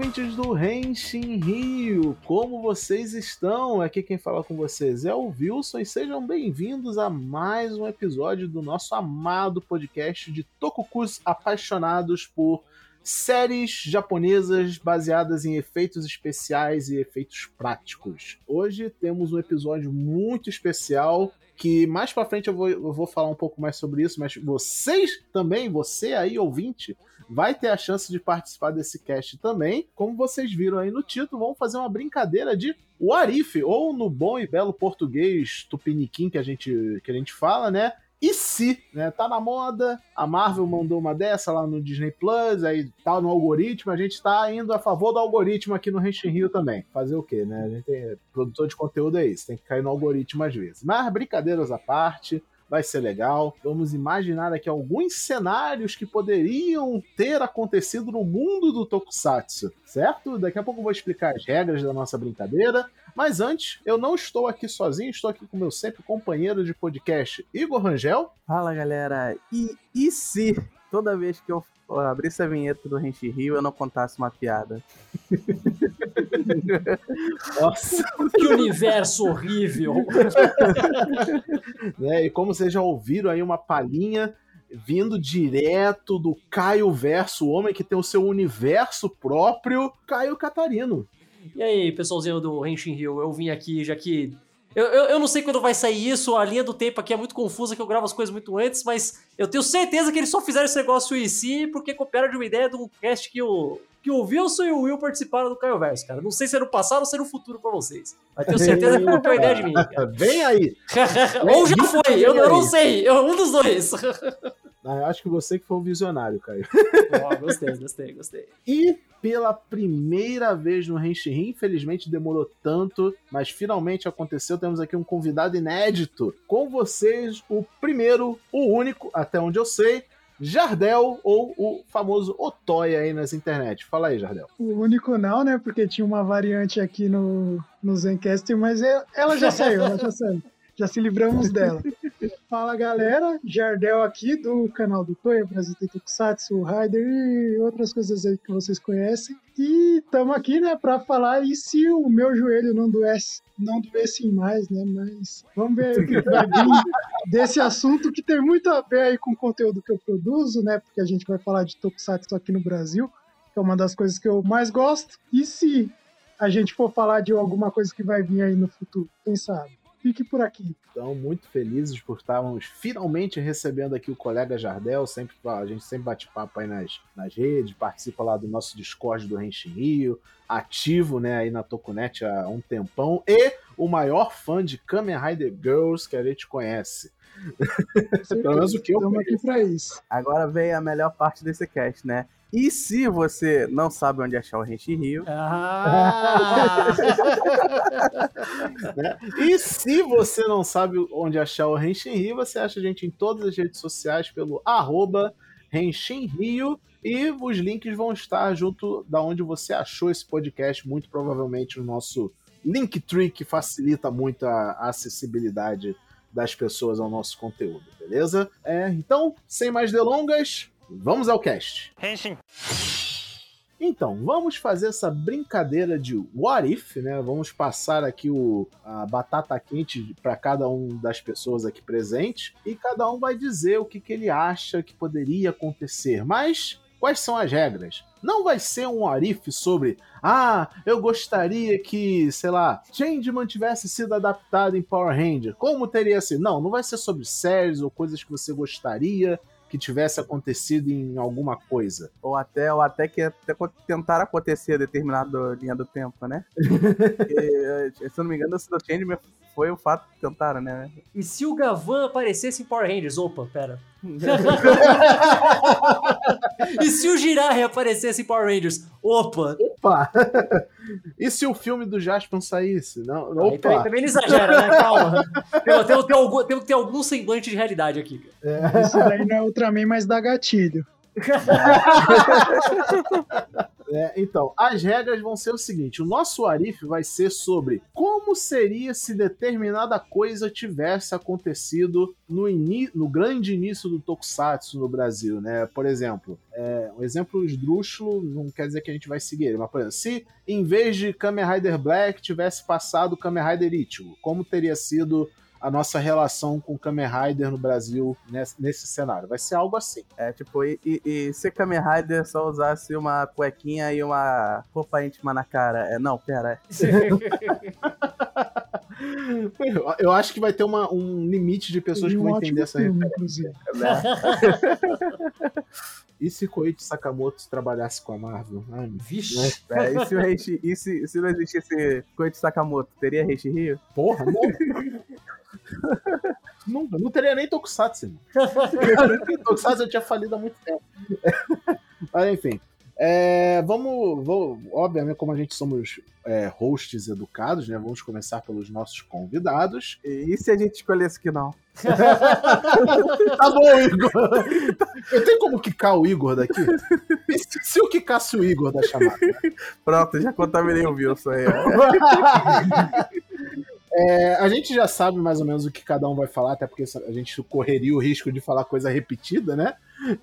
ouvintes do Renshin Rio! Como vocês estão? Aqui quem fala com vocês é o Wilson e sejam bem-vindos a mais um episódio do nosso amado podcast de Tokukus apaixonados por séries japonesas baseadas em efeitos especiais e efeitos práticos. Hoje temos um episódio muito especial que mais para frente eu vou, eu vou falar um pouco mais sobre isso, mas vocês também, você aí ouvinte, vai ter a chance de participar desse cast também. Como vocês viram aí no título, vamos fazer uma brincadeira de If, ou no bom e belo português tupiniquim que a gente, que a gente fala, né? E se, né? Tá na moda, a Marvel mandou uma dessa lá no Disney Plus, aí tá no algoritmo, a gente tá indo a favor do algoritmo aqui no Renshin Rio também. Fazer o quê, né? A gente é produtor de conteúdo é isso, tem que cair no algoritmo às vezes. Mas brincadeiras à parte, vai ser legal. Vamos imaginar aqui alguns cenários que poderiam ter acontecido no mundo do Tokusatsu, certo? Daqui a pouco eu vou explicar as regras da nossa brincadeira. Mas antes, eu não estou aqui sozinho, estou aqui com meu sempre companheiro de podcast, Igor Rangel. Fala galera, e, e se toda vez que eu abrisse a vinheta do Rente Rio eu não contasse uma piada? Nossa, que universo horrível! né, e como vocês já ouviram aí uma palhinha vindo direto do Caio Verso, o homem que tem o seu universo próprio, Caio Catarino. E aí, pessoalzinho do Henshin Hill, eu vim aqui já que eu, eu, eu, não sei quando vai sair isso, a linha do tempo aqui é muito confusa, que eu gravo as coisas muito antes, mas eu tenho certeza que eles só fizeram esse negócio em si porque copiaram de uma ideia de um cast que o, que o Wilson e o Will participaram do Caio Verso, cara. Não sei se é no passado ou se é no futuro pra vocês. Mas tenho certeza que copiou a ideia de mim. Cara. Vem aí! ou já foi, eu, eu não sei. Um dos dois. Ah, acho que você que foi o visionário, Caio. Oh, gostei, gostei, gostei. E pela primeira vez no Henshin, infelizmente demorou tanto, mas finalmente aconteceu. Temos aqui um convidado inédito. Com vocês, o primeiro, o único, até onde eu sei, Jardel ou o famoso Otoya aí nas internet. Fala aí, Jardel. O único não, né? Porque tinha uma variante aqui no, no Zencast, mas ela já saiu, ela já saiu já se livramos dela. Fala galera, Jardel aqui do canal do Toya, Brasil Tokusatsu, Rider e outras coisas aí que vocês conhecem. E estamos aqui, né, para falar e se o meu joelho não doesse, não doesse mais, né, mas vamos ver o que vai vir desse assunto que tem muito a ver aí com o conteúdo que eu produzo, né, porque a gente vai falar de Tokusatsu aqui no Brasil, que é uma das coisas que eu mais gosto. E se a gente for falar de alguma coisa que vai vir aí no futuro, quem sabe? Fique por aqui. Então, muito felizes por estarmos finalmente recebendo aqui o colega Jardel. Sempre, a gente sempre bate papo aí nas, nas redes, participa lá do nosso Discord do Renshin Rio, ativo né, aí na Tokunet há um tempão, e o maior fã de Kamen Rider Girls que a gente conhece. Pelo menos o que eu Estamos aqui pra isso. Agora vem a melhor parte desse cast, né? E se você não sabe onde achar o Rente Rio? Ah! né? E se você não sabe onde achar o Renshin Rio, você acha a gente em todas as redes sociais pelo arroba Renshin Rio e os links vão estar junto da onde você achou esse podcast, muito provavelmente no nosso Linktree, que facilita muito a acessibilidade das pessoas ao nosso conteúdo, beleza? É, então, sem mais delongas, Vamos ao cast. Henshin. Então, vamos fazer essa brincadeira de what if, né? Vamos passar aqui o, a batata quente para cada um das pessoas aqui presentes e cada um vai dizer o que, que ele acha que poderia acontecer. Mas quais são as regras? Não vai ser um arif sobre, ah, eu gostaria que, sei lá, Changeman tivesse sido adaptado em Power Ranger. Como teria sido? Não, não vai ser sobre séries ou coisas que você gostaria que tivesse acontecido em alguma coisa. Ou até, ou até que até tentar acontecer determinada linha do tempo, né? Porque, se eu não me engano, o Changeman foi o fato que tentaram, né? E se o Gavan aparecesse em Power Rangers? Opa, pera. e se o Jiraiya aparecesse em Power Rangers? Opa! Opa! e se o filme do Jasper saísse? Não, opa! Aí, também, também ele exagera, né? Calma. Tem, tem, tem, algum, tem que ter algum semblante de realidade aqui. É. Isso daí não é Ultraman, mas dá gatilho. é, então, as regras vão ser o seguinte: o nosso Arif vai ser sobre como seria se determinada coisa tivesse acontecido no, no grande início do Tokusatsu no Brasil, né? Por exemplo, é, um exemplo esdrúxulo não quer dizer que a gente vai seguir ele, mas por exemplo, se em vez de Kamen Rider Black tivesse passado Kamen Rider Ichigo, como teria sido a nossa relação com o Kamen Rider no Brasil nesse, nesse cenário. Vai ser algo assim. É, tipo, e, e, e se Kamen Rider só usasse uma cuequinha e uma roupa íntima na cara? É, não, pera. Eu, eu acho que vai ter uma, um limite de pessoas que vão entender essa filme, referência. Né? e se Koichi Sakamoto trabalhasse com a Marvel? Ai, Vixe! Né? É, e, se o Heishi, e se, se não existisse Koichi Sakamoto, teria Heishi Rio? Porra, não! Nunca, não teria nem Tokusatsu. Tokusatsu eu tinha falido há muito tempo. Mas enfim. É, vamos, vamos, obviamente, como a gente somos é, hosts educados, né? Vamos começar pelos nossos convidados. E, e se a gente escolhesse que não? tá bom, Igor. Eu tenho como quicar o Igor daqui? E se, se eu quicasse o Igor da chamada? Pronto, já contaminei o Wilson aí. É, a gente já sabe mais ou menos o que cada um vai falar, até porque a gente correria o risco de falar coisa repetida, né?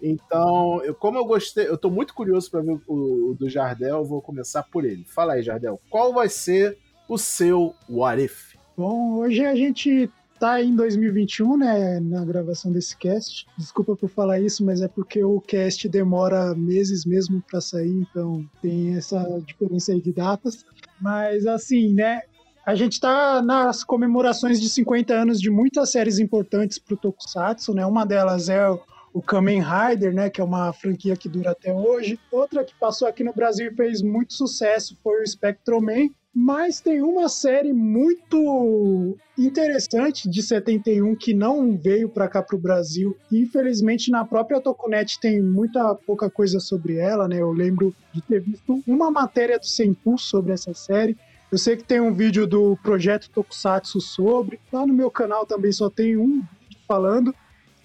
Então, eu, como eu gostei, eu tô muito curioso para ver o, o, do Jardel, vou começar por ele. Fala aí, Jardel, qual vai ser o seu What If? Bom, hoje a gente tá em 2021, né, na gravação desse cast. Desculpa por falar isso, mas é porque o cast demora meses mesmo para sair, então tem essa diferença aí de datas. Mas assim, né, a gente está nas comemorações de 50 anos de muitas séries importantes para o Tokusatsu, né? Uma delas é o Kamen Rider, né, que é uma franquia que dura até hoje. Outra que passou aqui no Brasil e fez muito sucesso foi o Spectroman. Mas tem uma série muito interessante de 71 que não veio para cá para o Brasil. Infelizmente, na própria Tokunet tem muita pouca coisa sobre ela, né? Eu lembro de ter visto uma matéria do Senpu sobre essa série. Eu sei que tem um vídeo do projeto Tokusatsu sobre. Lá no meu canal também só tem um falando,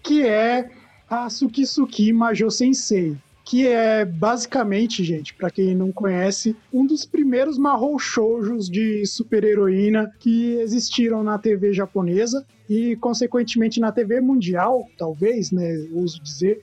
que é a Sukisuki Majo Sensei. Que é basicamente, gente, para quem não conhece, um dos primeiros Mahou Shoujos de super-heroína que existiram na TV japonesa e, consequentemente, na TV mundial, talvez, né? Uso dizer,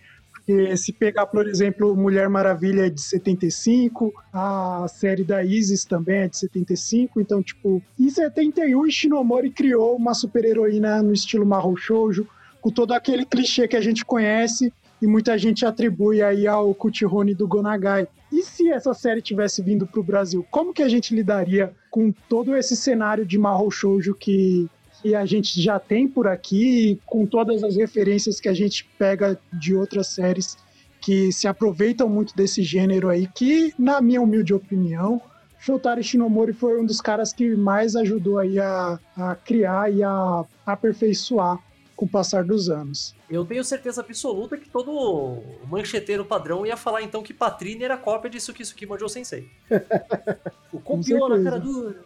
porque se pegar, por exemplo, Mulher Maravilha é de 75, a série da Isis também é de 75, então, tipo, em 71 Ishinomori criou uma super-heroína no estilo Mahou Shoujo, com todo aquele clichê que a gente conhece e muita gente atribui aí ao Kuchihone do Gonagai. E se essa série tivesse vindo para o Brasil, como que a gente lidaria com todo esse cenário de Mahou Shoujo que que a gente já tem por aqui, com todas as referências que a gente pega de outras séries que se aproveitam muito desse gênero aí, que, na minha humilde opinião, Shotaro Shinomori foi um dos caras que mais ajudou aí a, a criar e a aperfeiçoar com o passar dos anos. Eu tenho certeza absoluta que todo mancheteiro padrão ia falar então que Patrine era cópia de Sukisuki Mojo Sensei. o copiou na cara dura.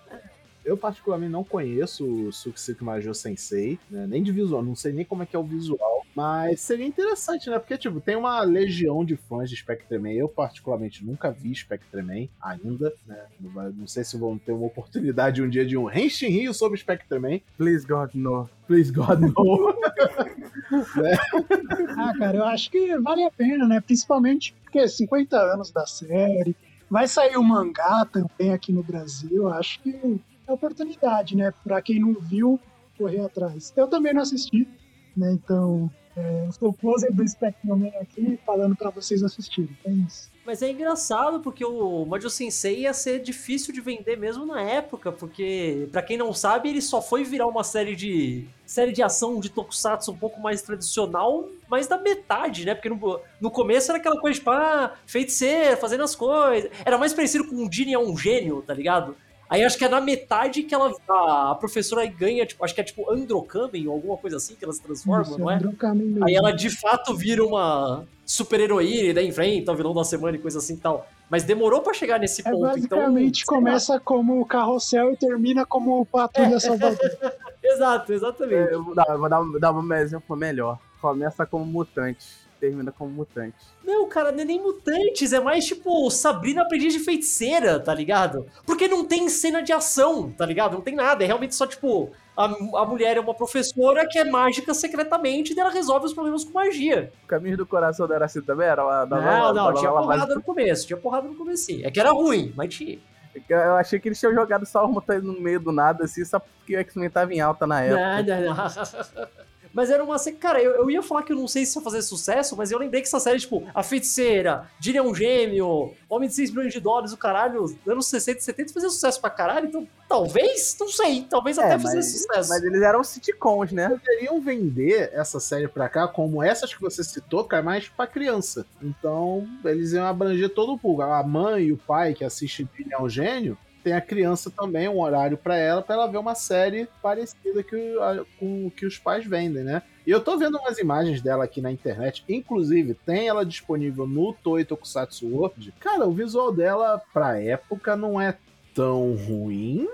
Eu, particularmente, não conheço o Suksik Majo Sensei, né? nem de visual, não sei nem como é que é o visual, mas seria interessante, né? Porque, tipo, tem uma legião de fãs de Spectreman. Eu, particularmente, nunca vi Spectreman ainda, né? Não sei se vão ter uma oportunidade um dia de um Henshin Rio sobre Spectreman. Please God, no. Please God, no. né? Ah, cara, eu acho que vale a pena, né? Principalmente porque 50 anos da série. Vai sair o mangá também aqui no Brasil. Acho que é oportunidade, né? Para quem não viu, correr atrás. Eu também não assisti, né? Então, é, eu sou o closer do Spectrum aqui falando para vocês assistirem. É isso. Mas é engraçado porque o Majo Sensei ia ser difícil de vender mesmo na época, porque para quem não sabe, ele só foi virar uma série de série de ação de tokusatsu um pouco mais tradicional, mais da metade, né? Porque no, no começo era aquela coisa tipo, ah, feiticeiro, fazendo as coisas. Era mais parecido com um Jin é um gênio, tá ligado? Aí acho que é na metade que ela, a professora ganha, tipo, acho que é tipo Androkamen ou alguma coisa assim que ela se transforma, Isso, não é? Mesmo. Aí ela de fato vira uma super heroína e daí enfrenta o vilão da semana e coisa assim e tal. Mas demorou para chegar nesse é, ponto. Então, basicamente então, começa como o carrossel e termina como o Patrulha Salvador. Exato, exatamente. É, eu vou dar, vou dar, dar um exemplo melhor. Começa como mutante termina como mutante. Não, cara, não é nem mutantes, é mais tipo Sabrina aprendiz de feiticeira, tá ligado? Porque não tem cena de ação, tá ligado? Não tem nada, é realmente só tipo. A, a mulher é uma professora que é mágica secretamente e ela resolve os problemas com magia. O caminho do coração era assim também? Era uma, da Não, não, da tinha porrada no começo, tinha porrada no começo. É que era ruim, mas tinha. Eu achei que eles tinham jogado só os mutantes no meio do nada, assim, só porque o X-Men tava em alta na época. Não, não. Mas era uma série. Cara, eu, eu ia falar que eu não sei se ia fazer sucesso, mas eu lembrei que essa série, tipo, A Feiticeira, Dillion Gêmeo, Homem de 6 milhões de dólares, o caralho, anos 60 e 70 fazia sucesso pra caralho, então talvez, não sei, talvez até É, fizesse mas, sucesso. mas eles eram sitcoms, né? Poderiam vender essa série pra cá como essas que você citou, cara, mais pra criança. Então, eles iam abranger todo o público. A mãe e o pai que assiste Billy é um gênio, tem a criança também, um horário pra ela, pra ela ver uma série parecida que, com o que os pais vendem, né? E eu tô vendo umas imagens dela aqui na internet, inclusive tem ela disponível no Toei Tokusatsu World. Cara, o visual dela pra época não é tão ruim.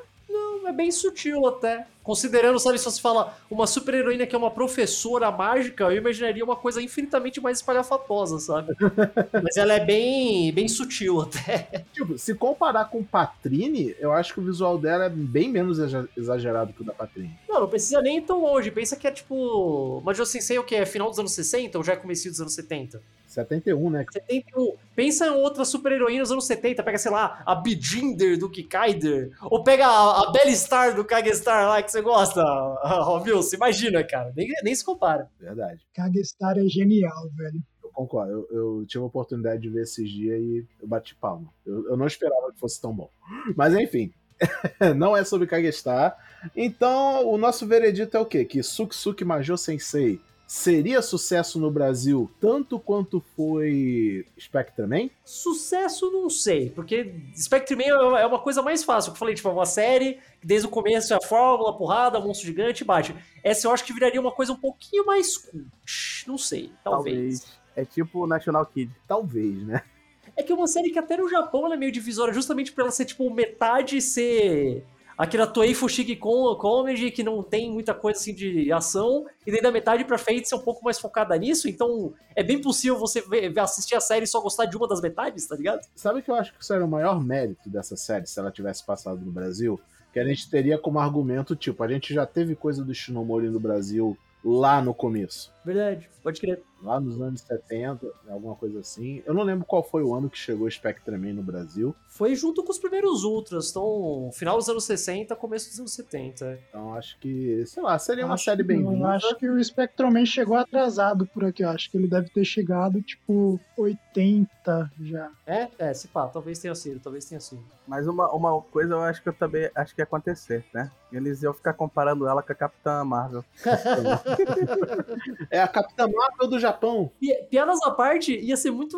É bem sutil até. Considerando, sabe, se você fala uma super heroína que é uma professora mágica, eu imaginaria uma coisa infinitamente mais espalhafatosa, sabe? Mas ela é bem, bem sutil até. Tipo, se comparar com Patrine, eu acho que o visual dela é bem menos exa- exagerado que o da Patrine. Não, não precisa nem ir tão longe. Pensa que é tipo. Major Sensei é o que? É final dos anos 60 ou já é começo dos anos 70? 71, né? 71. Pensa em outra super heroína dos anos 70. Pega, sei lá, a Bijinder do Kikaider. Ou pega a, a Belly Star do Kagestar lá que você gosta, viu? Você imagina, cara. Nem, nem se compara. Verdade. Kagestar é genial, velho. Eu concordo. Eu, eu tive a oportunidade de ver esses dias e eu bati palma. Eu, eu não esperava que fosse tão bom. Mas enfim. não é sobre Kagestar. Então, o nosso veredito é o quê? Que Suksuki Major Sensei seria sucesso no Brasil tanto quanto foi Spectreman? Sucesso, não sei, porque Spectre Man é uma coisa mais fácil. Eu falei, tipo, é uma série que desde o começo é a fórmula, porrada, monstro gigante e bate. Essa eu acho que viraria uma coisa um pouquinho mais cult. Não sei, talvez. É tipo o National Kid. Talvez, né? É que é uma série que até no Japão ela é meio divisória, justamente por ela ser, tipo, metade ser aquela Toei Fushigi com Comedy, que não tem muita coisa assim de ação, e daí da metade pra frente ser um pouco mais focada nisso, então é bem possível você ver, ver- assistir a série e só gostar de uma das metades, tá ligado? Sabe que eu acho que isso era o maior mérito dessa série, se ela tivesse passado no Brasil? Que a gente teria como argumento, tipo, a gente já teve coisa do Shinomori no Brasil lá no começo. Verdade, pode crer. Lá nos anos 70, alguma coisa assim. Eu não lembro qual foi o ano que chegou Spectreman no Brasil. Foi junto com os primeiros Ultras, então, final dos anos 60, começo dos anos 70. Então acho que, sei lá, seria uma Acho série que não, bem-vinda. Eu acho que o Spectroman chegou atrasado por aqui. Eu acho que ele deve ter chegado, tipo, 80 já. É, é, se pá, talvez tenha sido, talvez tenha sido. Mas uma, uma coisa eu acho que eu também acho que ia acontecer, né? Eles iam ficar comparando ela com a Capitã Marvel. É a Capitã Marvel do Japão. Pi- Piadas à parte, ia ser muito,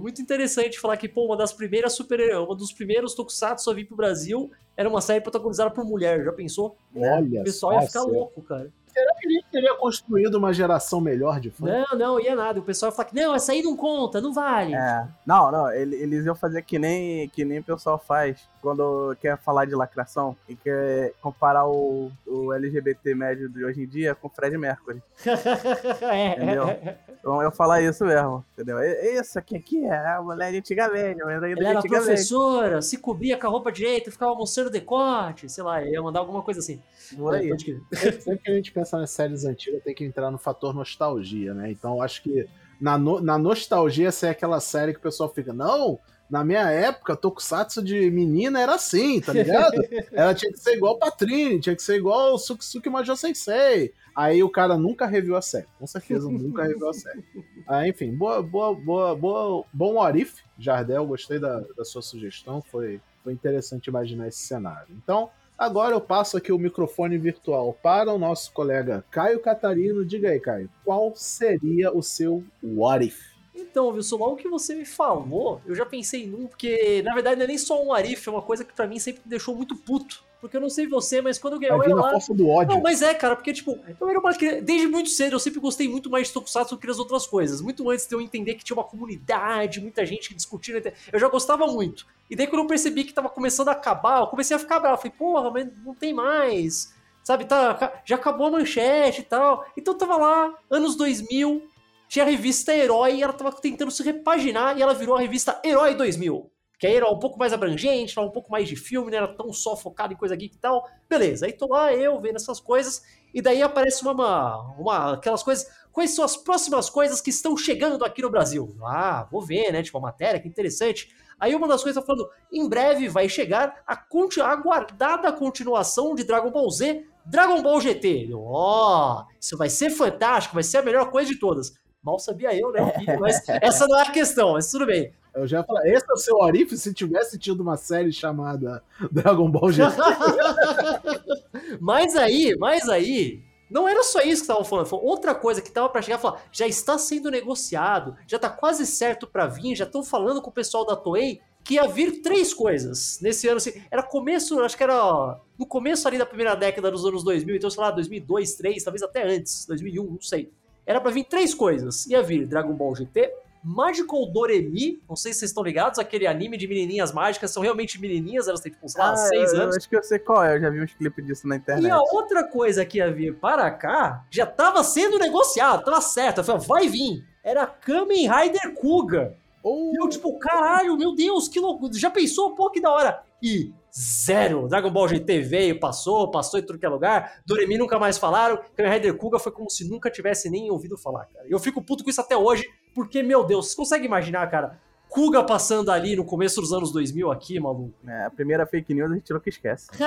muito interessante falar que, pô, uma das primeiras super. Uma dos primeiros tokusatsu a vir pro Brasil era uma série protagonizada por mulher, já pensou? Olha O pessoal ia ficar será louco, cara. Que a gente teria construído uma geração melhor de fãs? Não, não, ia nada. O pessoal ia falar que, não, essa aí não conta, não vale. É. Não, não, ele- eles iam fazer que nem, que nem o pessoal faz quando quer falar de lacração e quer comparar o, o LGBT médio de hoje em dia com o Fred Mercury. é, Entendeu? Então eu falar isso mesmo, entendeu? Isso aqui, aqui é a mulher de antigamente, a mulher de Ela era antigamente. professora, se cobria com a roupa direita, ficava mostrando decote, sei lá, ia mandar alguma coisa assim. Por aí. É. Sempre que a gente pensa nas séries antigas, tem que entrar no fator nostalgia, né? Então acho que na, no- na nostalgia essa é aquela série que o pessoal fica, não, na minha época, Tokusatsu de menina era assim, tá ligado? Ela tinha que ser igual Patrine, tinha que ser igual Sukisuki Major Sensei. Aí o cara nunca reviu a série, com certeza nunca reviu a série. Ah, enfim, boa, boa, boa, boa, bom Orif, Jardel, gostei da, da sua sugestão, foi, foi interessante imaginar esse cenário. Então, Agora eu passo aqui o microfone virtual para o nosso colega Caio Catarino. Diga aí, Caio, qual seria o seu What If? Então, Wilson, logo que você me falou, eu já pensei num, porque na verdade não é nem só um Arif, é uma coisa que pra mim sempre me deixou muito puto. Porque eu não sei você, mas quando eu, eu era lá. força do ódio. Não, mas é, cara, porque, tipo, eu era uma. Desde muito cedo, eu sempre gostei muito mais de Tokusatsu do que das outras coisas. Muito antes de eu entender que tinha uma comunidade, muita gente que discutindo. Eu já gostava muito. E daí, quando eu percebi que tava começando a acabar, eu comecei a ficar bravo. Falei, porra, mas não tem mais. Sabe, tá, já acabou a manchete e tal. Então tava lá, anos 2000, tinha a revista Herói e ela tava tentando se repaginar e ela virou a revista Herói 2000. Que aí era um pouco mais abrangente, era um pouco mais de filme, não era tão só focado em coisa geek e tal. Beleza, aí tô lá eu vendo essas coisas, e daí aparece uma, uma aquelas coisas. Quais são as próximas coisas que estão chegando aqui no Brasil? Ah, vou ver, né? Tipo, a matéria, que interessante. Aí uma das coisas tá falando, em breve vai chegar a, a aguardada continuação de Dragon Ball Z, Dragon Ball GT. Ó, oh, isso vai ser fantástico, vai ser a melhor coisa de todas. Mal sabia eu, né? Mas essa não é a questão, mas tudo bem. Eu já falei, esse é o seu Orif se tivesse tido uma série chamada Dragon Ball GT. mas aí, mas aí, não era só isso que estavam falando, foi outra coisa que estava para chegar falar, já está sendo negociado, já está quase certo para vir, já estão falando com o pessoal da Toei que ia vir três coisas nesse ano, assim, era começo, acho que era no começo ali da primeira década dos anos 2000, então sei lá, 2002, 2003, talvez até antes, 2001, não sei. Era para vir três coisas, ia vir Dragon Ball GT, Magical Doremi, não sei se vocês estão ligados, aquele anime de menininhas mágicas, são realmente menininhas, elas têm tipo, sei lá, ah, seis eu, anos. Eu acho que eu sei qual é, eu já vi uns clipes disso na internet. E a outra coisa que ia vir para cá, já tava sendo negociado, tava certo, eu falei, vai vir. Era Kamen Rider Kuga. Oh. E eu, tipo, caralho, meu Deus, que louco. Já pensou? Pô, que da hora. E zero. Dragon Ball GT veio, passou, passou em tudo que é lugar. Doremi nunca mais falaram. Kamen Rider Kuga foi como se nunca tivesse nem ouvido falar, cara. Eu fico puto com isso até hoje, porque, meu Deus, você consegue imaginar, cara? Kuga passando ali no começo dos anos 2000 aqui, maluco. É, a primeira fake news a gente nunca esquece.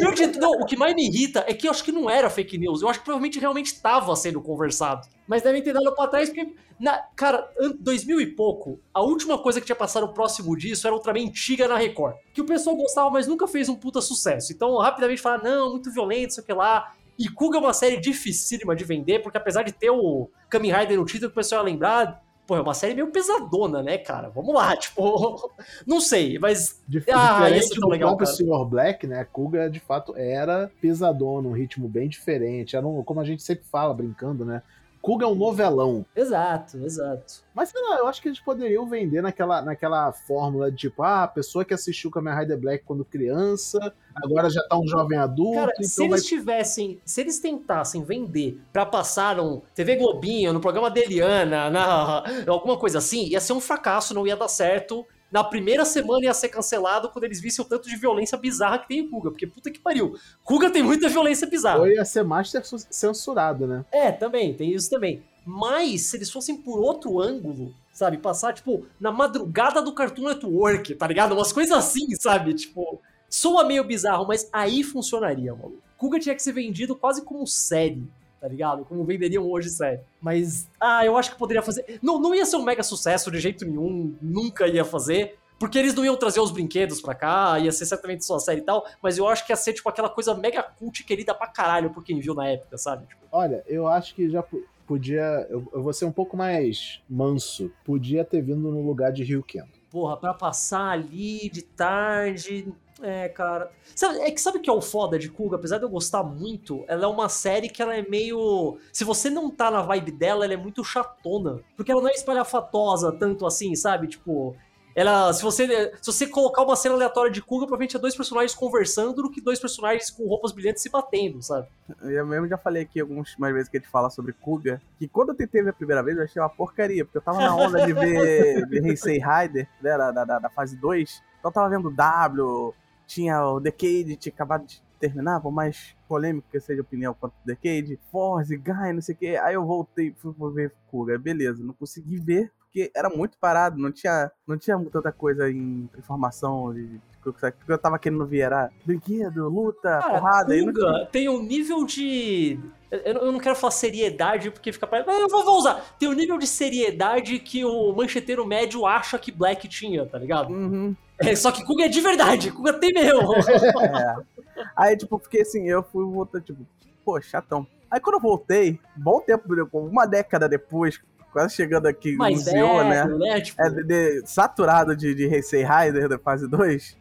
não, não, o que mais me irrita é que eu acho que não era fake news. Eu acho que provavelmente realmente estava sendo conversado. Mas devem ter dado pra trás porque, na, cara, 2000 e pouco, a última coisa que tinha passado próximo disso era outra mentira na Record. Que o pessoal gostava, mas nunca fez um puta sucesso. Então, rapidamente falar, não, muito violento, sei o que lá. E Kuga é uma série dificílima de vender, porque apesar de ter o Kamen Rider no título, o pessoal ia lembrar, Pô, é uma série meio pesadona, né, cara? Vamos lá, tipo. Não sei, mas. Dif ah, diferente do legal, próprio Sr. Black, né? Kuga de fato era pesadona, um ritmo bem diferente. Era um, como a gente sempre fala, brincando, né? Kuga é um novelão. Exato, exato. Mas sei lá, eu acho que eles poderiam vender naquela, naquela fórmula de tipo, ah, a pessoa que assistiu Kamen Rider Black quando criança, agora já tá um jovem adulto. Cara, então se eles tivessem, se eles tentassem vender pra passar um TV Globinho, no programa da Eliana, na, alguma coisa assim, ia ser um fracasso, não ia dar certo na primeira semana ia ser cancelado quando eles vissem o tanto de violência bizarra que tem em Kuga. Porque puta que pariu. Kuga tem muita violência bizarra. Ou ia ser master censurado, né? É, também, tem isso também. Mas se eles fossem por outro ângulo, sabe? Passar, tipo, na madrugada do Cartoon Network, tá ligado? Umas coisas assim, sabe? Tipo, soa meio bizarro, mas aí funcionaria, maluco. Kuga tinha que ser vendido quase como série tá ligado? Como venderiam hoje série. Mas, ah, eu acho que poderia fazer. Não, não ia ser um mega sucesso de jeito nenhum, nunca ia fazer. Porque eles não iam trazer os brinquedos pra cá, ia ser certamente só a série e tal, mas eu acho que ia ser, tipo, aquela coisa mega cult querida pra caralho por quem viu na época, sabe? Tipo... Olha, eu acho que já podia. Eu, eu vou ser um pouco mais manso. Podia ter vindo no lugar de Rio Kendo. Porra, pra passar ali de tarde, é, cara. Sabe, é que sabe o que é o foda de Kuga? Apesar de eu gostar muito, ela é uma série que ela é meio. Se você não tá na vibe dela, ela é muito chatona. Porque ela não é espalhafatosa tanto assim, sabe? Tipo. Ela, se você, se você colocar uma cena aleatória de Kuga, provavelmente é dois personagens conversando do que dois personagens com roupas brilhantes se batendo, sabe? Eu mesmo já falei aqui algumas vezes que a gente fala sobre Kuga, que quando eu tentei ver a primeira vez, eu achei uma porcaria, porque eu tava na onda de ver, ver Heisei Rider, né, da, da, da fase 2, então eu tava vendo W, tinha o Decade, tinha acabado de terminar, por mais polêmico que seja a opinião quanto o Decade, Force, Guy, não sei o que. Aí eu voltei, fui ver Kuga, beleza, não consegui ver, porque era muito parado, não tinha, não tinha tanta coisa em informação de, que eu tava querendo ver era brinquedo, luta, Cara, porrada. Kuga não... tem um nível de. Eu não quero falar seriedade porque fica. Mas eu vou usar. Tem um nível de seriedade que o mancheteiro médio acha que Black tinha, tá ligado? Uhum. É, só que Kuga é de verdade, Kuga tem mesmo. é. Aí, tipo, fiquei assim, eu fui voltar, tipo, pô, chatão. Aí quando eu voltei, bom tempo, uma década depois, quase chegando aqui no Zio, né? né? Tipo... É, de, de, saturado de, de Heisei Rider da fase 2.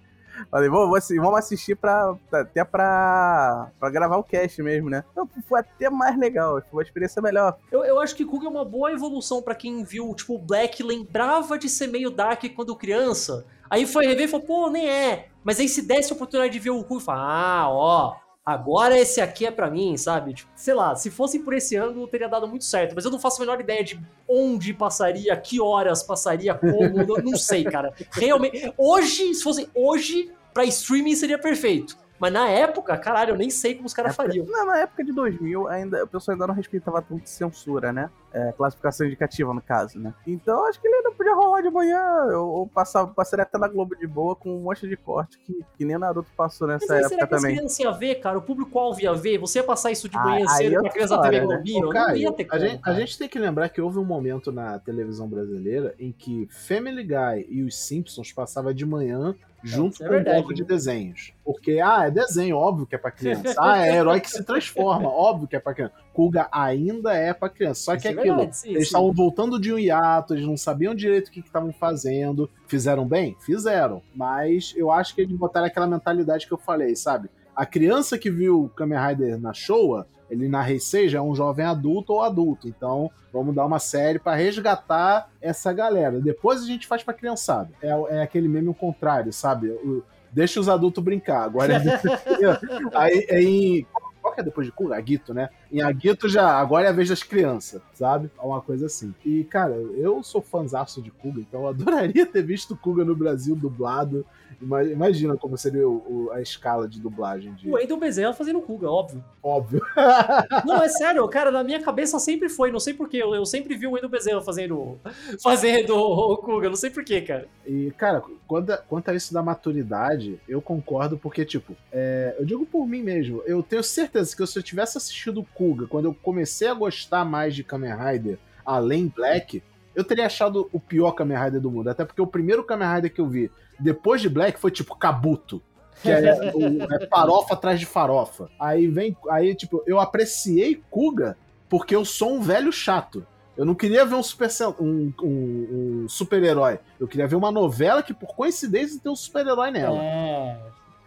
Falei, vamos, vamos assistir pra, até pra, pra gravar o cast mesmo, né? Então, foi até mais legal, foi uma experiência melhor. Eu, eu acho que Kuga é uma boa evolução para quem viu, tipo, o Black lembrava de ser meio dark quando criança. Aí foi rever e falou, pô, nem é. Mas aí se desse a oportunidade de ver o Kuga, fala, ah, ó, agora esse aqui é pra mim, sabe? Tipo, sei lá, se fosse por esse ângulo teria dado muito certo, mas eu não faço a menor ideia de onde passaria, que horas passaria, como, não, não sei, cara. Realmente, hoje, se fosse hoje, pra streaming seria perfeito. Mas na época, caralho, eu nem sei como os caras fariam. Não, na época de 2000, ainda, o pessoal ainda não respeitava tanto censura, né? É, classificação indicativa, no caso, né? Então, acho que ele ainda podia rolar de manhã, ou, ou passar, passaria até na Globo de boa com um monte de corte que, que nem Naruto passou Mas nessa aí, época será que as também. crianças iam ver, cara? O público-alvo ia ver? Você ia passar isso de Ah, manhã aí cedo pra criança da TV né? Globinho? Não ia ter a, como, gente, a gente tem que lembrar que houve um momento na televisão brasileira em que Family Guy e os Simpsons passavam de manhã junto é com um bloco de desenhos. Porque, ah, é desenho, óbvio que é pra criança. Ah, é herói que se transforma, óbvio que é pra criança. Kuga ainda é pra criança. Só que é é aquilo. verdade, sim, eles estavam voltando de um hiato, eles não sabiam direito o que estavam fazendo. Fizeram bem? Fizeram. Mas eu acho que eles botaram aquela mentalidade que eu falei, sabe? A criança que viu Kamen Rider na Showa, ele na Heisei já é um jovem adulto ou adulto. Então, vamos dar uma série pra resgatar essa galera. Depois a gente faz pra criançada. É, é aquele meme ao contrário, sabe? O- deixa os adultos brincar. Agora é aí, é em. Qual que é depois de Kuga? Aguito, né? Em Aguito já, agora é a vez das crianças, sabe? É uma coisa assim. E, cara, eu sou fãzaço de Kuga, então eu adoraria ter visto Kuga no Brasil dublado. Ima- Imagina como seria o- o- a escala de dublagem de. O Wendel Bezerra fazendo Kuga, óbvio. Óbvio. Não, é sério, cara, na minha cabeça sempre foi, não sei porquê. Eu, eu sempre vi o Wendel Bezerra fazendo, fazendo o Kuga, não sei porquê, cara. E, cara, quanto a, quanto a isso da maturidade, eu concordo, porque, tipo, é, eu digo por mim mesmo, eu tenho certeza que se eu tivesse assistido Kuga, quando eu comecei a gostar mais de Kamen Rider, além Black, eu teria achado o pior Kamen Rider do mundo. Até porque o primeiro Kamen Rider que eu vi depois de Black foi tipo Kabuto. Que é, o- é farofa atrás de farofa. Aí vem. Aí, tipo, eu apreciei Kuga porque eu sou um velho chato. Eu não queria ver um super um, um, um super-herói. Eu queria ver uma novela que, por coincidência, tem um super-herói nela. É.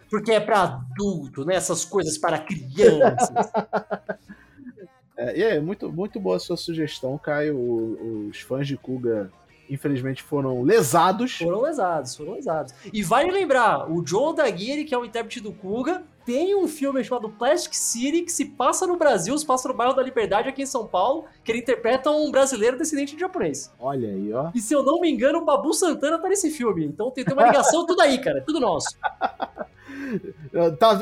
Porque é pra adulto, né? Essas coisas para crianças. É, e é muito, muito boa a sua sugestão, Caio. Os fãs de Kuga, infelizmente, foram lesados. foram lesados, foram lesados. E vale lembrar, o Joe Daguirre, que é o intérprete do Kuga, tem um filme chamado Plastic City que se passa no Brasil, se passa no bairro da Liberdade aqui em São Paulo, que ele interpreta um brasileiro descendente de japonês. Olha aí, ó. E se eu não me engano, o Babu Santana tá nesse filme. Então tem, tem uma ligação tudo aí, cara. Tudo nosso.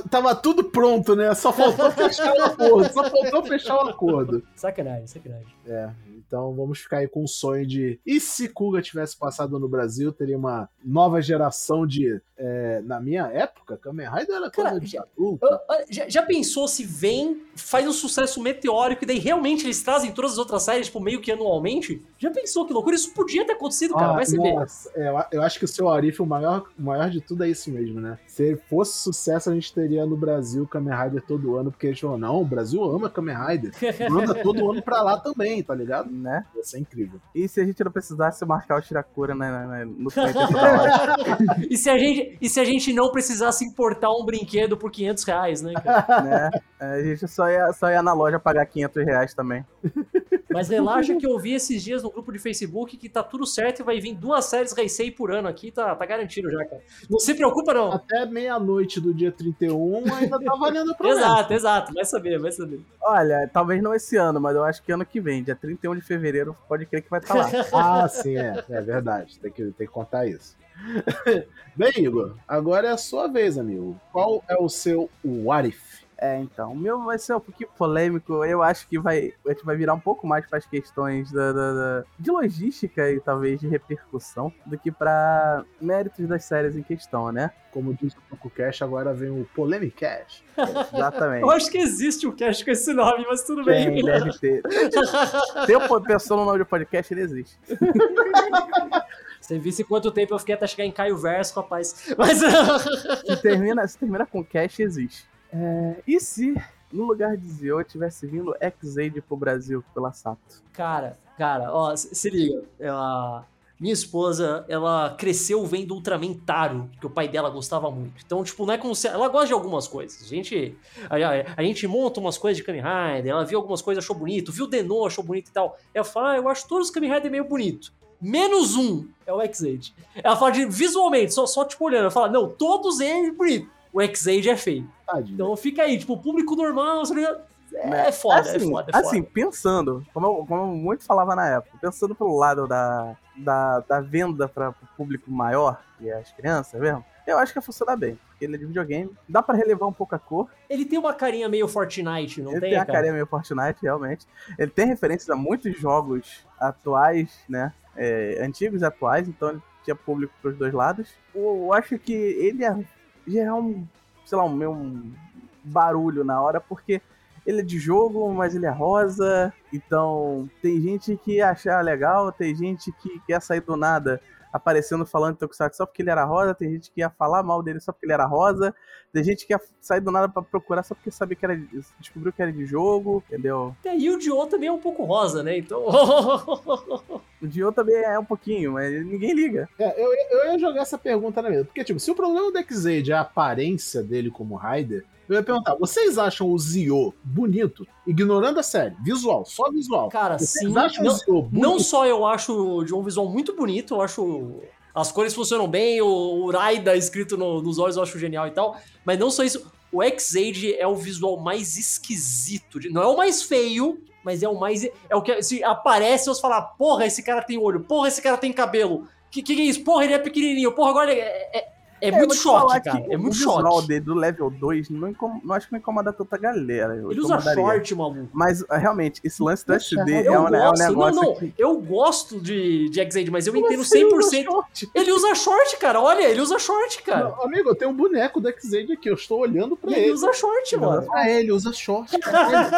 Tava tudo pronto, né? Só faltou fechar o acordo. Só faltou fechar o acordo. Sacanagem, sacanagem. É, então vamos ficar aí com o sonho de. E se Kuga tivesse passado no Brasil, teria uma nova geração de. é, na minha época, Kamen Rider era Cara, de já- adulto. Já, já pensou se vem, faz um sucesso meteórico e daí realmente eles trazem todas as outras séries, tipo, meio que anualmente? Já pensou que loucura? Isso podia ter acontecido, cara. Ah, Vai ser ver. nossa, é, eu- acho que o seu Arif, o maior, o maior de tudo é isso mesmo, né? Se fosse sucesso, a gente teria no Brasil Kamen Rider todo ano, porque eles falam, não, o Brasil ama Kamen Rider. Manda todo ano pra lá também, tá ligado? Né? Ia ser incrível. E se a gente não precisasse marcar o Tirakura né, né, né, no e, se a gente, e se a gente não precisasse importar um brinquedo por 500 reais, né, cara? né? A gente só ia, só ia na loja pagar 500 reais também. Mas relaxa que eu vi esses dias no grupo de Facebook que tá tudo certo e vai vir duas séries Heisei por ano aqui, tá, tá garantido já, cara. Não se preocupa, não. Até meia-noite do dia 31 ainda tá valendo a promessa. Exato, exato. Vai saber, vai saber. Olha, talvez não esse ano, mas eu acho que ano que vem, dia 31 de fevereiro, pode crer que vai estar lá. Ah, sim, é. É verdade. Tem que, tem que contar isso. Bem, Igor, agora é a sua vez, amigo. Qual é o seu what if? É, então, o meu vai ser um pouquinho polêmico. Eu acho que vai, a gente vai virar um pouco mais para as questões da, da- da- de logística e talvez de repercussão do que para méritos das séries em questão, né? Como diz o Cash, agora vem o Polemic Cash. Exatamente. Eu acho que existe um cast com esse nome, mas tudo bem. Tem, deve ter. Tem uma pessoa no nome do podcast, ele existe. Você visse quanto tempo eu fiquei até chegar em Caio Verso, rapaz. Mas. Se termina, se termina com cash, existe. É, e se no lugar de Zio tivesse vindo X-Aid pro Brasil pela Sato? cara, cara, ó, se, liga. Ela. Minha esposa, ela cresceu vendo Ultraman Taro, que o pai dela gostava muito. Então, tipo, não é como se. Ela gosta de algumas coisas. A gente, a, a- gente monta umas coisas de Kamen Rider, ela viu algumas coisas, achou bonito, viu Denon, achou bonito e tal. Ela fala, ah, eu acho todos os Kamen Rider meio bonito. Menos um é o X-Aid. Ela fala de visualmente, só, só tipo olhando. Ela fala, não, todos eles bonitos. O X-Age é feio. Tadinho. Então fica aí, tipo, o público normal, é, Né? foda, assim, é foda, é foda. Assim, pensando, como eu, como eu muito falava na época, pensando pelo lado da, da, da venda para o público maior, que é as crianças mesmo, eu acho que ia funcionar bem. Porque ele é de videogame, dá pra relevar um pouco a cor. Ele tem uma carinha meio Fortnite, não ele tem, tem a cara? carinha meio Fortnite, realmente. Ele tem referências a muitos jogos atuais, né? é, antigos e atuais, então ele tinha público pros dois lados. Eu, eu acho que ele ia gerar um, sei lá, um um barulho na hora, porque ele é de jogo, mas ele é rosa. Então, tem gente que achar legal, tem gente que quer sair do nada aparecendo falando de Tokusatsu só porque ele era rosa, tem gente que ia falar mal dele só porque ele era rosa, tem gente que ia sair do nada pra procurar só porque sabia que era de- descobriu que era de jogo, entendeu? E o Dio também é um pouco rosa, né? Então. O Dio também é um pouquinho, mas ninguém liga. É, eu, eu ia jogar essa pergunta na mesa. Porque, tipo, se o problema do X-Aid é a aparência dele como Raider, eu ia perguntar: vocês acham o Zio bonito? Ignorando a série, visual, só visual. Cara, Vocês sim. acham o Não, Zio bonito? não só eu acho de um visual muito bonito, eu acho. As cores funcionam bem, o, o Raida escrito no- nos olhos eu acho genial e tal. Mas não só isso, o X-Age é o visual mais esquisito. de- Não é o mais feio, mas é o mais. É o que se aparece você falar, porra, esse cara tem olho, porra, esse cara tem cabelo. Que que, que é isso? Porra, ele é pequenininho, porra, agora ele é. é- é eu muito choque, que cara. É o muito visual choque. dele do level 2 não, incom- não acho que não incomoda tanta galera. eu Ele usa short, maluco. Mas é, realmente, esse lance do SD é um, é um gosto, não, negócio não, que. eu gosto de, de X-Aid, mas eu Como entendo assim, usa 100%. short? Ele usa short, cara, olha, ele usa short, cara. Não, amigo, eu tenho um boneco do X-Aid aqui, eu estou olhando pra ele ele. usa short, mano. Ah, ele usa short. caralho.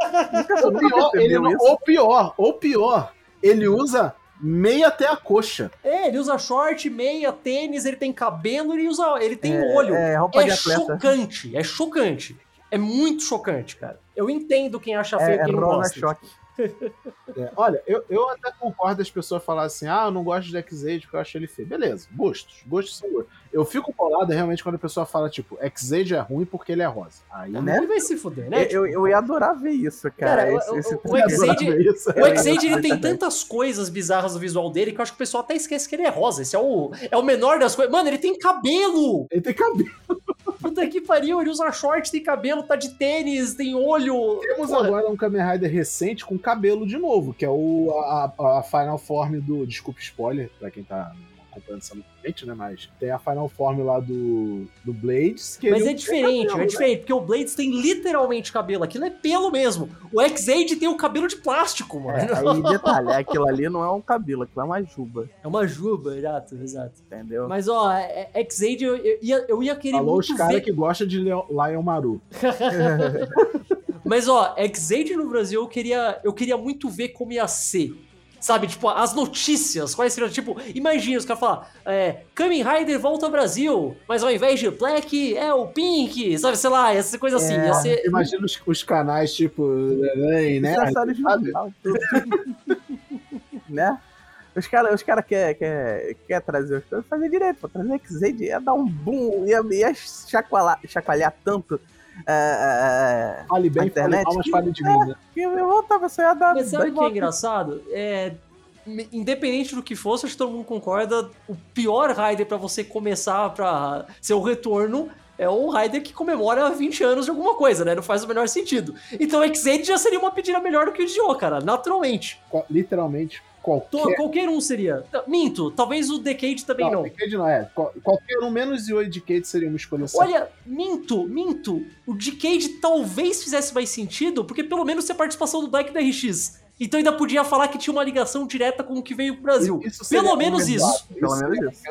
ou pior, percebeu ele não, ou pior, ou pior, ele usa meia até a coxa. É, ele usa short, meia, tênis, ele tem cabelo, ele usa. Ele tem É, olho. É, roupa de É atleta. chocante, é chocante. É muito chocante, cara. Eu entendo quem acha feio É, e é quem não rola gosta. choque. É, olha, eu, eu até concordo as pessoas falarem assim: ah, eu não gosto de X-Aid porque eu acho ele feio. Beleza, gostos. Gostos são gostos. Eu fico bolado realmente quando a pessoa fala, tipo, X-Aid é ruim porque ele é rosa. Aí, Né? Ele vai se fuder, né? Eu, eu ia adorar ver isso, cara. Cara, esse, o- esse o-. X-Aid- É isso. O X-Aid ele tem tantas coisas bizarras no visual dele que eu acho que o pessoal até esquece que ele é rosa. Esse é o, é o menor das coisas. Mano, ele tem cabelo! Ele tem cabelo. Puta que pariu, ele usa short, tem cabelo, tá de tênis, tem olho. Temos Porra, agora um Kamen Rider recente com cabelo de novo, que é o, a, a- Final Form do. Desculpa, spoiler, pra quem tá acompanhando essa né? Mas tem a Final Form lá do, do Blades. Mas é diferente, cabelo, é né? diferente, porque o Blades tem literalmente cabelo. Aquilo é pelo mesmo. O X-Aid tem o cabelo de plástico, mano. É, aí, detalhe, aquilo ali não é um cabelo, aquilo é uma juba, É uma juba, exato, exato. entendeu? Mas ó, é- é- X-Aid eu, eu ia, eu ia querer Falou os muito caras ver. que gostam de Leo- Lion Maru. Mas ó, X-Aid no Brasil eu queria, eu queria muito ver como ia ser. Sabe, tipo, as notícias, quais seriam, tipo, imagina os caras falar, é, Kamen Rider volta ao Brasil, mas ao invés de Black, é o Pink, sabe, sei lá, essa coisa assim, É. ser... Imagina os, os canais tipo. né? Né? Os caras os cara quer, quer, quer trazer os coisas, fazer direito, pô. Trazer X-Aid ia dar um boom, ia, ia chacoalhar, chacoalhar tanto. É, é, é, Fale bem, A internet? fale mal, mas fale de mim, né? que eu voltava, você ia dar. Mas sabe o que é engraçado? É. Independente do que fosse, acho que todo mundo concorda. O pior Raider pra você começar pra ser o retorno é o Raider que comemora 20 anos de alguma coisa, né? Não faz o menor sentido. Então o X8 já seria uma pedida melhor do que o Dio, cara, naturalmente. Co- Literalmente To- qualquer. Qualquer um seria. Minto, talvez o Decade também não. Decade não é. Qual- Qualquer um menos o Decade seria uma escolha certa. Olha, minto, minto. O Decade talvez fizesse mais sentido, porque pelo menos tem a participação do Black da RX. Então ainda podia falar que tinha uma ligação direta com o que veio pro Brasil. Isso seria Pelo menos isso. Pelo menos isso.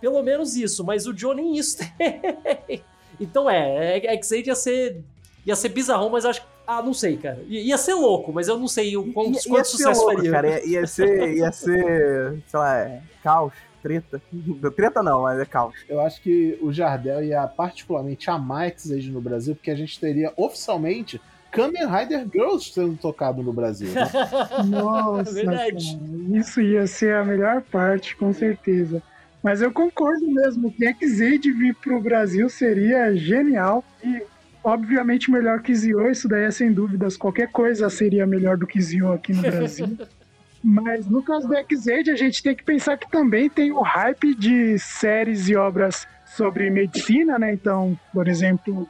Pelo menos isso, mas o Joe nem isso tem. Então é, é- X8 ia ser. Ia ser bizarrão, mas acho que. Ah, não sei, cara. I- Ia ser louco, mas eu não sei o quanto, Ia- quanto sucesso louco, faria. Cara, ia, ia ser, ia ser, sei lá, é, caos, treta. Treta não, mas é caos. Eu acho que o Jardel ia particularmente amar X-Age no Brasil, porque a gente teria oficialmente Kamen Rider Girls sendo tocado no Brasil. né? Nossa, Verdade. cara, isso ia ser a melhor parte, com certeza. Mas eu concordo mesmo que X-Aid vir pro Brasil seria genial e obviamente melhor que Zio, isso daí é sem dúvidas. Qualquer coisa seria melhor do que Zio aqui no Brasil. Mas no caso do X-Aid, a gente tem que pensar que também tem o hype de séries e obras sobre medicina, né? Então, por exemplo,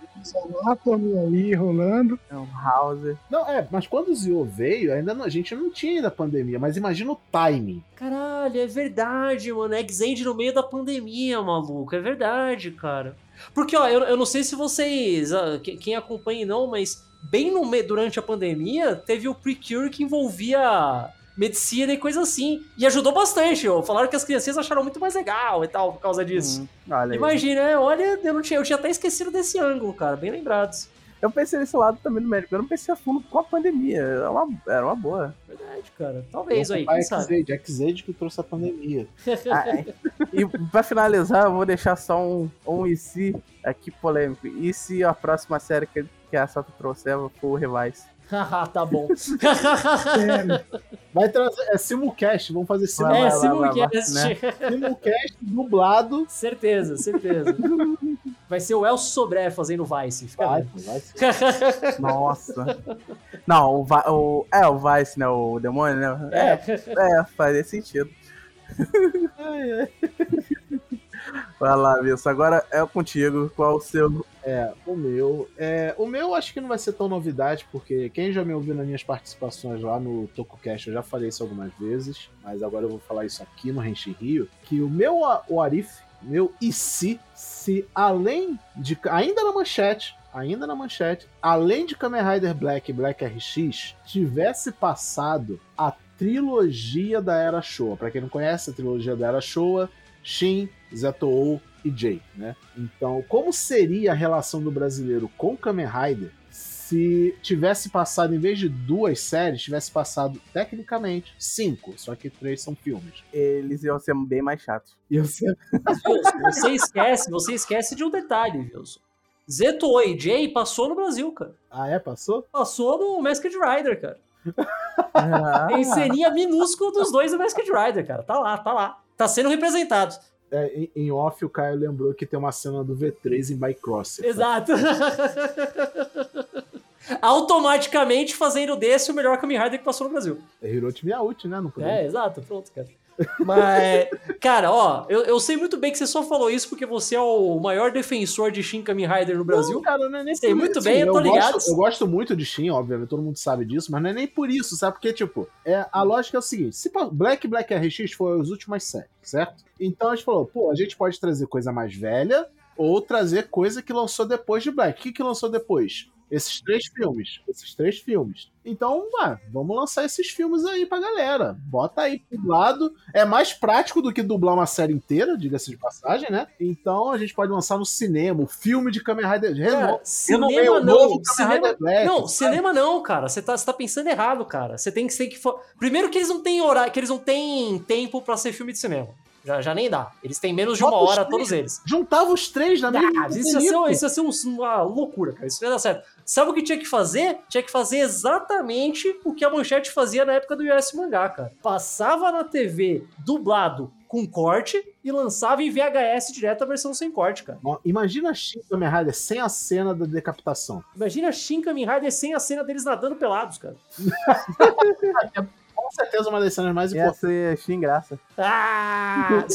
Anatomy aí rolando. É um House. Não, é, mas quando o Zio veio, ainda não- a gente não tinha ainda pandemia, mas imagina o timing. Caralho, é verdade, mano. X-End no meio da pandemia, maluco. É verdade, cara. Porque, ó, eu, eu não sei se vocês. ah, que- quem acompanha não, mas bem no durante a pandemia, teve o Precure que envolvia medicina e coisa assim. E ajudou bastante, ó. Falaram que as crianças acharam muito mais legal e tal por causa disso. Hum. Imagina, olha, eu não tinha, eu tinha até esquecido desse ângulo, cara, bem lembrados. Eu pensei nesse lado também do médico. Eu não pensei a fundo com a pandemia. Era uma, era uma boa. Verdade, cara. Talvez aí, quem a sabe. X-Aid, X-Aid que trouxe a pandemia. Ah, é. e pra finalizar, eu vou deixar só um, um e se aqui polêmico. E se a próxima série que, que a Sato trouxer for o Revise? Haha, tá bom. Sério. Vai trazer. É simulcast, vamos fazer Vai, é, simulcast. vai, vai, vai, simulcast. simulcast dublado. Certeza, certeza. Vai ser o Elcio Sobré fazendo Vice. Fica Vai, vai. Nossa. Não, o, o. É, o Vice, né? O demônio, né? É. É, faz sentido. Ai, ai. Vai lá, Wilson. Agora é contigo. Qual o seu. É, o meu. É, o meu acho que não vai ser tão novidade, porque quem já me ouviu nas minhas participações lá no TokuCast, eu já falei isso algumas vezes, mas agora eu vou falar isso aqui no Renchi Rio, que o meu o Arif, meu e se, se além de. Ainda na manchete. Ainda na manchete, além de Kamen Rider Black e Black RX, tivesse passado a trilogia da Era Showa. Pra quem não conhece a trilogia da Era Showa, Shin, Zetou e Jay, né? Então, como seria a relação do brasileiro com Kamen Rider se tivesse passado, em vez de duas séries, tivesse passado, tecnicamente, cinco, só que três são filmes. Eles iam ser bem mais chatos. Ser você esquece, você esquece de um detalhe, Wilson. Zeto e Jay passou no Brasil, cara. Ah, é? Passou? Passou no Masked Rider, cara. Ah, Tem ceninha minúscula dos dois do Masked Rider, cara. Tá lá, tá lá. Tá sendo representado. É, em, off, o Caio lembrou que tem uma cena do V3 em Bycross. Exato. Automaticamente fazendo desse o melhor Kamen Rider que passou no Brasil. É Hiroshi Miyauchi, né? Não podemos- É, exato, pronto, cara. Mas, cara, ó, eu, eu sei muito bem que você só falou isso porque você é o maior defensor de Shin Kamen Rider no Brasil. Não, cara, não é nem Sei muito isso. bem, eu tô gosto- ligado. eu gosto muito de Shin, obviamente, todo mundo sabe disso, mas não é nem por isso, sabe? Porque, tipo, é, a lógica é o seguinte: se Black e Black RX foram as últimas séries, certo? Então a gente falou, pô, a gente pode trazer coisa mais velha ou trazer coisa que lançou depois de Black. O que, que lançou depois? Esses três filmes. Esses três filmes. Então, vamos lançar esses filmes aí pra galera. Bota aí dublado. É mais prático do que dublar uma série inteira, diga-se de passagem, né? Então a gente pode lançar no cinema o filme de Kamen Rider. Cara, Reno- cinema o não. Cinema, Black, não, sabe? cinema não, cara. Você tá, tá pensando errado, cara. Você tem que ser que. Primeiro que eles não têm horário, que eles não têm tempo pra ser filme de cinema. Já, já nem dá. Eles têm menos de uma Bota hora, três. todos eles. Juntava os três na mesma Ah, isso, ia ser, isso ia ser um- uma loucura, cara. Isso não ia dar certo. Sabe o que tinha que fazer? Tinha que fazer exatamente o que a Manchete fazia na época do US Mangá, cara. Passava na TV dublado com corte e lançava em VHS direto a versão sem corte, cara. Imagina Shin Kamen Rider sem a cena da decapitação. Imagina Shin Kamen Rider sem a cena deles nadando pelados, cara. Com certeza uma das cenas mais importantes. ser Shin Graça. Ah!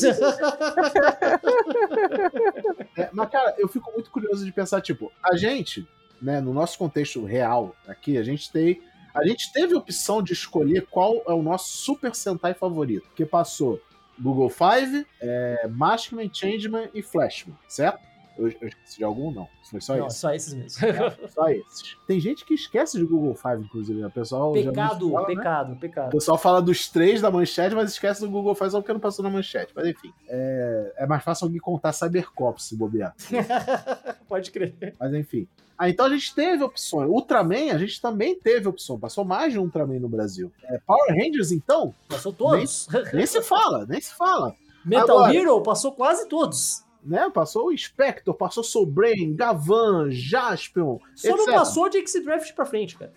É, mas, cara, eu fico muito curioso de pensar, tipo, a gente, né, no nosso contexto real aqui, a gente tem. A gente teve a opção de escolher qual é o nosso Super Sentai favorito. Que passou Google Five, é, Maskman, Changeman e Flashman, certo? Eu, eu esqueci de algum? Não. Foi só Não, esse. só esses mesmo. Só esses. Tem gente que esquece de Google Five, inclusive, né? O pessoal. pecado, fala, né? pecado, O pecado. pessoal fala dos três da manchete, mas esquece do Google Five só porque não passou na manchete. Mas enfim, é, é mais fácil alguém contar Cybercops se bobear. Pode crer. Mas enfim. Ah, então a gente teve opções. Ultraman, a gente também teve opção. Passou mais de um Ultraman no Brasil. É, Power Rangers, então, Passou todos. nem se fala, nem se fala. Metal Agora- Hero passou quase todos. Né? Passou o Spectre, passou Soul Brain, Gavan, Jaspion, Só não etc. passou de X-Draft pra frente, cara.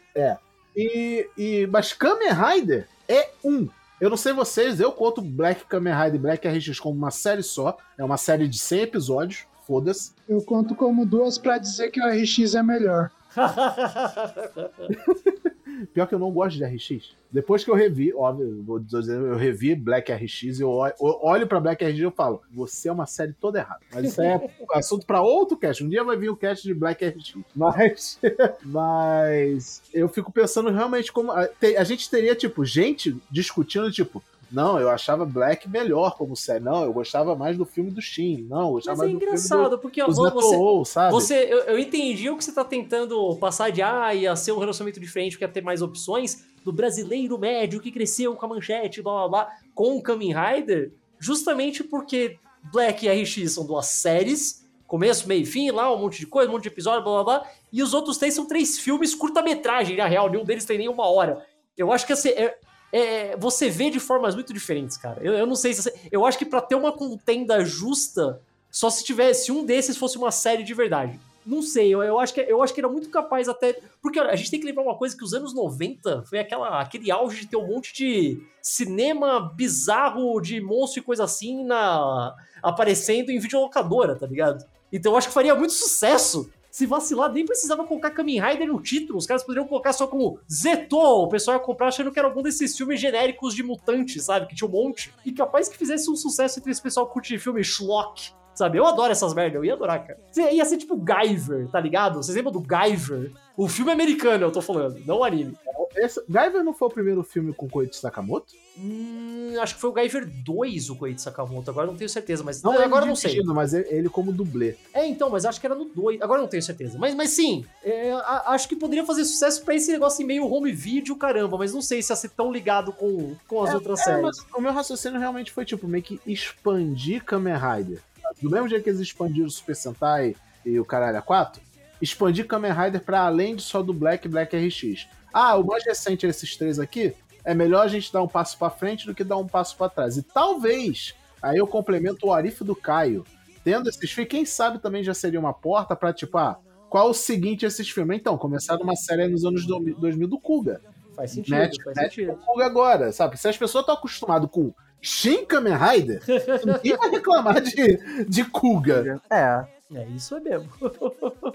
E, e, mas Kamen Rider é um. Eu não sei vocês, eu conto Black Kamen Rider e Black RX como uma série só. É uma série de 100 episódios. Foda-se. Eu conto como duas pra dizer que o RX é melhor. Pior que eu não gosto de RX. Depois que eu revi, óbvio, vou dizer, eu revi Black RX e eu olho, pra Black RX e eu falo, você é uma série toda errada. Mas isso aí é assunto pra outro cast. Um dia vai vir o cast de Black RX. Mas, mas eu fico pensando realmente como. A, a gente teria, tipo, gente discutindo, tipo, não, eu achava Black melhor como série. Não, eu gostava mais do filme do Shin. Não, eu gostava Mas é mais engraçado, do filme porque do, do você, Zetou, sabe? você eu, eu entendi o que você tá tentando passar de ah, ia ser um relacionamento diferente, porque ia ter mais opções do brasileiro médio que cresceu com a manchete, blá blá blá, com o Kamen Rider, justamente porque Black e RX são duas séries, começo, meio e fim, lá, um monte de coisa, um monte de episódio, blá blá blá, e os outros três são três filmes curta-metragem, na real, nenhum deles tem nem uma hora. Eu acho que assim, é, é, você vê de formas muito diferentes, cara. Eu, eu não sei se. Eu acho que para ter uma contenda justa, só se tivesse um desses fosse uma série de verdade. Não sei, eu, eu, acho que, eu acho que era muito capaz até. Porque a gente tem que lembrar uma coisa: que os anos 90 foi aquela, aquele auge de ter um monte de cinema bizarro de monstro e coisa assim na, aparecendo em videolocadora, tá ligado? Então eu acho que faria muito sucesso se vacilar, nem precisava colocar Kamen Rider no título. Os caras poderiam colocar só como Zeto. O pessoal ia comprar achando que era algum desses filmes genéricos de mutantes, sabe? Que tinha um monte. E capaz que fizesse um sucesso entre esse pessoal que curte filme schlock. Sabe? Eu adoro essas merdas, eu ia adorar, cara. Ia ser tipo Guyver, tá ligado? Vocês lembram do Guyver? O filme americano, eu tô falando, não o anime. Esse, Guyver não foi o primeiro filme com Koichi Sakamoto? Hum, acho que foi o Guyver 2 o Koichi Sakamoto, agora não tenho certeza, mas Não, não, agora não sei. Mas ele, como dublê. É, então, mas acho que era no 2. Agora não tenho certeza. Mas, mas sim, é, a- acho que poderia fazer sucesso pra esse negócio assim, meio home video, caramba. Mas não sei se ia ser tão ligado com, com as outras É, séries. o meu raciocínio realmente foi, tipo, meio que expandir Kamen Rider. Do mesmo jeito que eles expandiram o Super Sentai e o Caralho 4, expandir Kamen Rider pra além de só do Black e Black RX. Ah, o mais recente desses três aqui, é melhor a gente dar um passo pra frente do que dar um passo pra trás. E talvez, aí eu complemento o Arif do Caio, tendo esses filmes, quem sabe também já seria uma porta pra, tipo, ah, qual o seguinte esses filmes? Então, começaram uma série nos anos 2000 do Kuga. Faz sentido, Mete, faz mete sentido. o Kuga agora, sabe? Se as pessoas estão acostumadas com Shin Kamen Rider, ninguém vai reclamar de, de Kuga. É. É, isso é mesmo.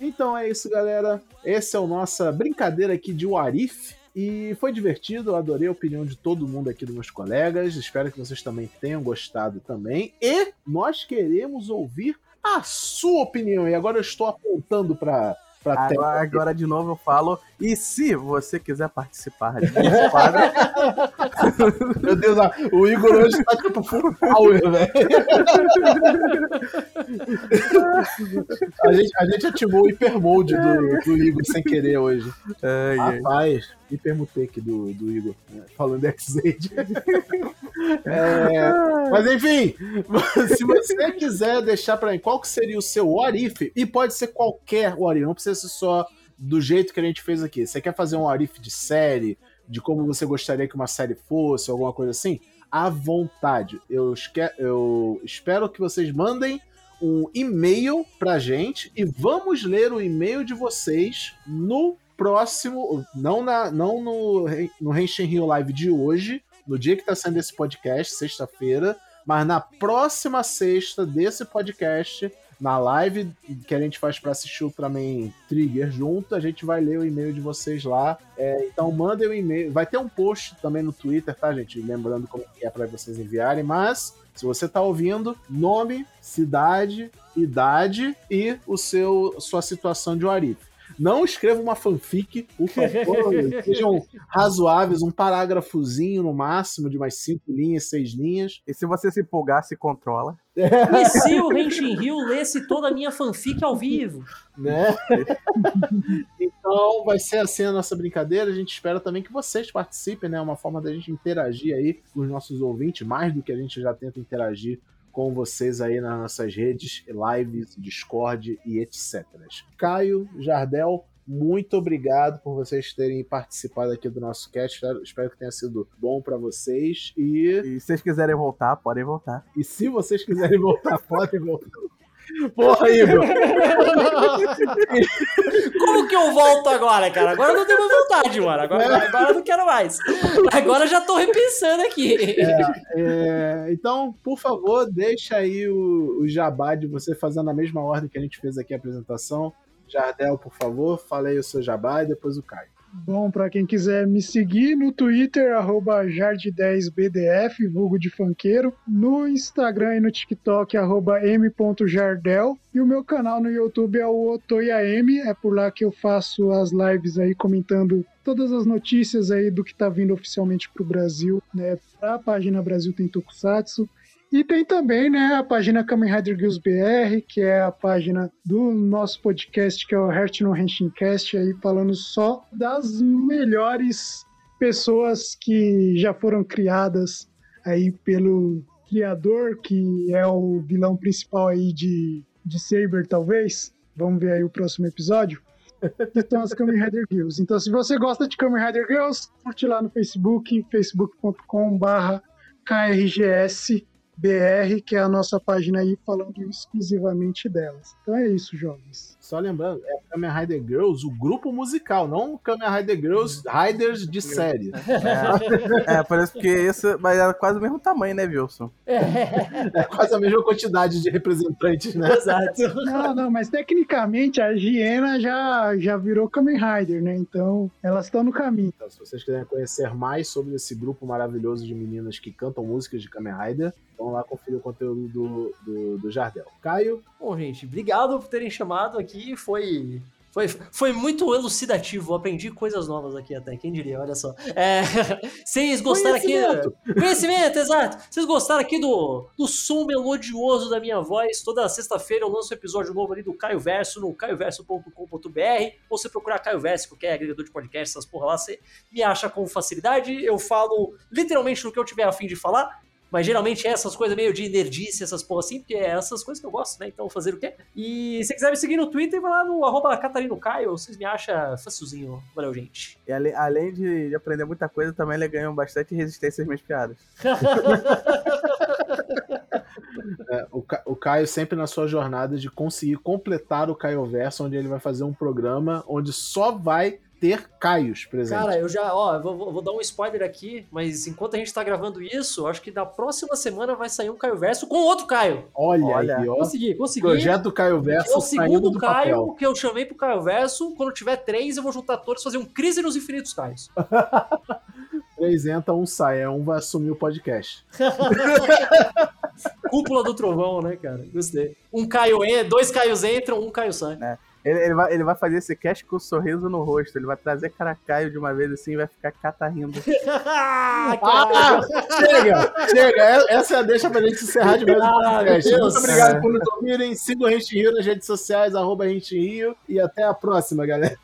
Então é isso, galera. Essa é a nossa brincadeira aqui de Warif. E foi divertido, eu adorei a opinião de todo mundo aqui dos meus colegas. Espero que vocês também tenham gostado também. E nós queremos ouvir a sua opinião. E agora eu estou apontando para tela. Agora, agora de novo eu falo. E se você quiser participar desse quadro, Meu Deus, ah, o Igor hoje tá tipo full power, velho. a, gente, a gente ativou o hipermode do, do Igor sem querer hoje. ai, ai. Rapaz, hipermutec do, do Igor, né? falando X-Aid. É, mas enfim, se você quiser deixar pra mim qual que seria o seu what if, e pode ser qualquer what não precisa ser só do jeito que a gente fez aqui. Você quer fazer um what if de série, de como você gostaria que uma série fosse, alguma coisa assim? À vontade. Eu, esque- eu espero que vocês mandem um e-mail pra gente e vamos ler o e-mail de vocês no próximo, não, na, não no, no Henshin Rio Live de hoje, no dia que tá saindo esse podcast, sexta-feira, mas na próxima sexta desse podcast, na live que a gente faz pra assistir o Ultraman Trigger junto, a gente vai ler o e-mail de vocês lá. É, então mandem o e-mail. Vai ter um post também no Twitter, tá, gente? Lembrando como é pra vocês enviarem, mas se você tá ouvindo, nome, cidade, idade e o seu sua situação de Warif. Não escreva uma fanfic, por favor. sejam razoáveis, um parágrafozinho no máximo, de mais cinco linhas, seis linhas. E se você se empolgar, se controla. E se o Henshin Hill lesse toda a minha fanfic ao vivo? né? então vai ser assim a nossa brincadeira. A gente espera também que vocês participem, né? Uma forma da gente interagir aí com os nossos ouvintes, mais do que a gente já tenta interagir com vocês aí nas nossas redes, lives, Discord e etc. Caio, Jardel, muito obrigado por vocês terem participado aqui do nosso cast. Espero, espero que tenha sido bom para vocês. E, E se vocês quiserem voltar, podem voltar. e se vocês quiserem voltar, podem voltar. Porra, Igor! Como que eu volto agora, cara? Agora eu não tenho mais vontade, mano. Agora, agora eu não quero mais. Agora eu já tô repensando aqui. É, então, por favor, deixa aí o, o jabá de você fazendo a mesma ordem que a gente fez aqui a apresentação. Jardel, por favor, fale aí o seu jabá e depois o Caio. Bom, para quem quiser me seguir no Twitter, jard10bdf, vulgo de funkeiro, no Instagram e no TikTok, m.jardel, e o meu canal no YouTube é o OtoyaM, é por lá que eu faço as lives aí comentando todas as notícias aí do que tá vindo oficialmente pro Brasil, né, pra página Brasil Tem Tokusatsu, e tem também né, a página Kamen Rider Girls BR, que é a página do nosso podcast, que é o Heart no Henshincast, aí falando só das melhores pessoas que já foram criadas aí pelo criador, que é o vilão principal aí de, de Saber, talvez. Vamos ver aí o próximo episódio. são as Kamen Rider Girls. Então, se você gosta de Kamen Rider Girls, curte lá no Facebook, facebook.com/barra KRGS BR, que é a nossa página aí falando exclusivamente delas. Então é isso, jovens. Só lembrando, é Kamen Rider Girls, o grupo musical, não Kamen Rider Girls Riders de série. É, é parece que esse, mas era quase o mesmo tamanho, né, Wilson? É. é quase a mesma quantidade de representantes, né? Exato. Não, não, mas tecnicamente a Giena já, já virou Kamen Rider, né? Então elas estão no caminho. Então, se vocês quiserem conhecer mais sobre esse grupo maravilhoso de meninas que cantam músicas de Kamen Rider, vão lá conferir o conteúdo do, do, do Jardel. Caio? Bom, gente, obrigado por terem chamado aqui. Foi foi, foi muito elucidativo, aprendi coisas novas aqui até, quem diria, olha só. É, vocês gostaram aqui. Conhecimento, exato. Vocês gostaram aqui do, do som melodioso da minha voz? Toda sexta-feira eu lanço um episódio novo ali do Caio Verso no caioverso.com.br. Ou você procurar Caio Verso, qualquer agregador de podcast, essas porra lá, você me acha com facilidade. Eu falo literalmente no que eu tiver a fim de falar. Mas geralmente é essas coisas meio de nerdice, essas porra assim, porque é essas coisas que eu gosto, né? Então fazer o quê? E se quiser me seguir no Twitter, vai lá no arroba catarinocaio, vocês me acham facilzinho. Valeu, gente. E além de aprender muita coisa, também ele ganhou bastante resistência às minhas piadas. É, o, o Caio sempre na sua jornada de conseguir completar o Caio Verso, onde ele vai fazer um programa onde só vai ter Caios presentes. Cara, eu já, ó, vou, vou, dar um spoiler aqui, mas enquanto a gente tá gravando isso, acho que na próxima semana vai sair um Caio Verso com outro Caio. Olha, Olha aí, ó. Consegui, consegui. Projeto Caio Verso. É o segundo Caio papel. que eu chamei pro Caio Verso. Quando tiver três, eu vou juntar todos e fazer um Crise nos Infinitos Caios. três entra, um sai. É um vai assumir o podcast. Cúpula do Trovão, né, cara? Gostei. Um Caio entra, dois Caios entram, um Caio sai. É. Ele, ele, vai, ele vai fazer esse cast com um sorriso no rosto. Ele vai trazer Caracaio de uma vez assim e vai ficar catarrindo. ah, chega! Chega! É, essa é a deixa pra gente encerrar de vez. Ah, Muito obrigado por nos ouvirem. Siga o Rente Rio nas redes sociais, arroba Rente Rio. E até a próxima, galera.